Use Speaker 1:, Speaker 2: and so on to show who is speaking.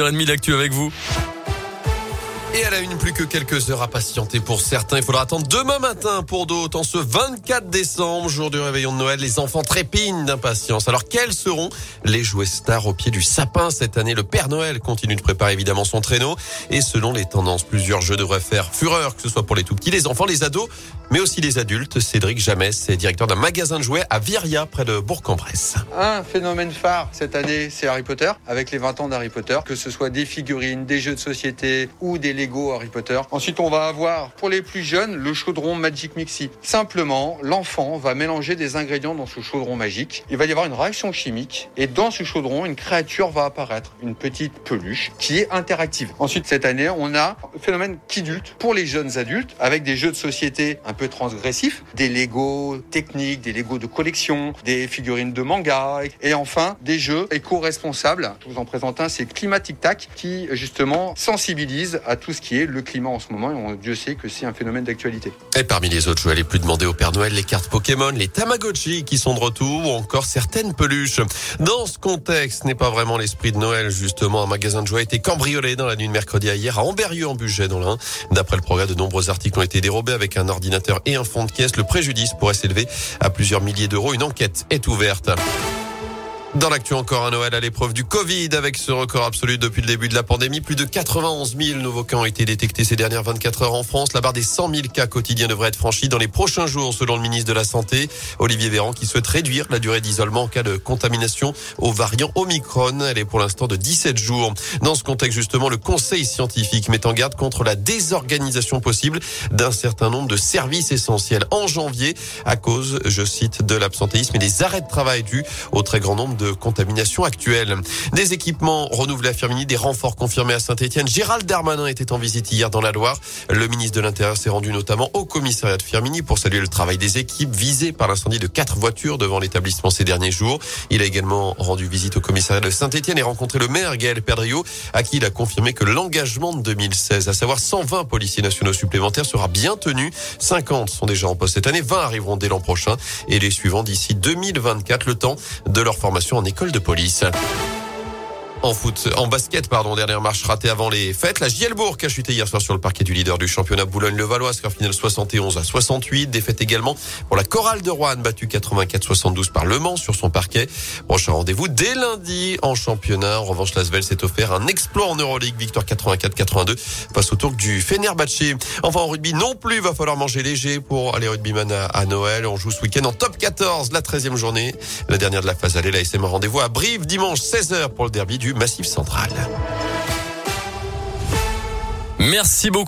Speaker 1: h d'actu avec vous.
Speaker 2: Et à la une, plus que quelques heures à patienter pour certains. Il faudra attendre demain matin pour d'autres. En ce 24 décembre, jour du réveillon de Noël, les enfants trépignent d'impatience. Alors, quels seront les jouets stars au pied du sapin cette année? Le Père Noël continue de préparer évidemment son traîneau. Et selon les tendances, plusieurs jeux devraient faire fureur, que ce soit pour les tout petits, les enfants, les ados, mais aussi les adultes. Cédric Jamès est directeur d'un magasin de jouets à Viria, près de Bourg-en-Bresse.
Speaker 3: Un phénomène phare cette année, c'est Harry Potter, avec les 20 ans d'Harry Potter, que ce soit des figurines, des jeux de société ou des Harry Potter. Ensuite, on va avoir pour les plus jeunes le chaudron Magic Mixi. Simplement, l'enfant va mélanger des ingrédients dans ce chaudron magique. Il va y avoir une réaction chimique et dans ce chaudron, une créature va apparaître, une petite peluche qui est interactive. Ensuite, cette année, on a un phénomène kidulte pour les jeunes adultes avec des jeux de société un peu transgressifs, des Lego techniques, des Lego de collection, des figurines de manga et enfin des jeux éco-responsables. Je vous en présente un, c'est Climatic Tac qui justement sensibilise à tout ce qui est le climat en ce moment. Et on, Dieu sait que c'est un phénomène d'actualité.
Speaker 2: Et parmi les autres jouets les plus demandés au Père Noël, les cartes Pokémon, les Tamagotchi qui sont de retour ou encore certaines peluches. Dans ce contexte, ce n'est pas vraiment l'esprit de Noël. Justement, un magasin de jouets a été cambriolé dans la nuit de mercredi à hier à Amberieu en budget dans l'Ain. D'après le progrès, de nombreux articles ont été dérobés avec un ordinateur et un fond de caisse. Le préjudice pourrait s'élever à plusieurs milliers d'euros. Une enquête est ouverte. Dans l'actu encore un Noël à l'épreuve du Covid avec ce record absolu depuis le début de la pandémie. Plus de 91 000 nouveaux cas ont été détectés ces dernières 24 heures en France. La barre des 100 000 cas quotidiens devrait être franchie dans les prochains jours selon le ministre de la Santé, Olivier Véran, qui souhaite réduire la durée d'isolement en cas de contamination au variant Omicron. Elle est pour l'instant de 17 jours. Dans ce contexte justement, le conseil scientifique met en garde contre la désorganisation possible d'un certain nombre de services essentiels en janvier à cause, je cite, de l'absentéisme et des arrêts de travail dus au très grand nombre de contamination actuelle. Des équipements renouvelés à Firmini, des renforts confirmés à Saint-Etienne. Gérald Darmanin était en visite hier dans la Loire. Le ministre de l'Intérieur s'est rendu notamment au commissariat de Firmini pour saluer le travail des équipes visées par l'incendie de quatre voitures devant l'établissement ces derniers jours. Il a également rendu visite au commissariat de Saint-Etienne et rencontré le maire Gaël Perdriau à qui il a confirmé que l'engagement de 2016, à savoir 120 policiers nationaux supplémentaires, sera bien tenu. 50 sont déjà en poste cette année, 20 arriveront dès l'an prochain et les suivants d'ici 2024, le temps de leur formation en école de police. En foot, en basket, pardon, dernière marche ratée avant les fêtes. La Gielbourg a chuté hier soir sur le parquet du leader du championnat Boulogne-le-Valois, score final 71 à 68. Défaite également pour la Chorale de Rouen, battue 84-72 par Le Mans sur son parquet. Prochain rendez-vous dès lundi en championnat. En revanche, Lasvel s'est offert un exploit en Euroleague, victoire 84-82 face au tour du Fenerbahce. Enfin, en rugby non plus, va falloir manger léger pour aller rugbyman à, à Noël. On joue ce week-end en top 14, la 13e journée. La dernière de la phase allée, la SM rendez-vous à Brive dimanche 16h pour le derby Massif Central.
Speaker 1: Merci beaucoup.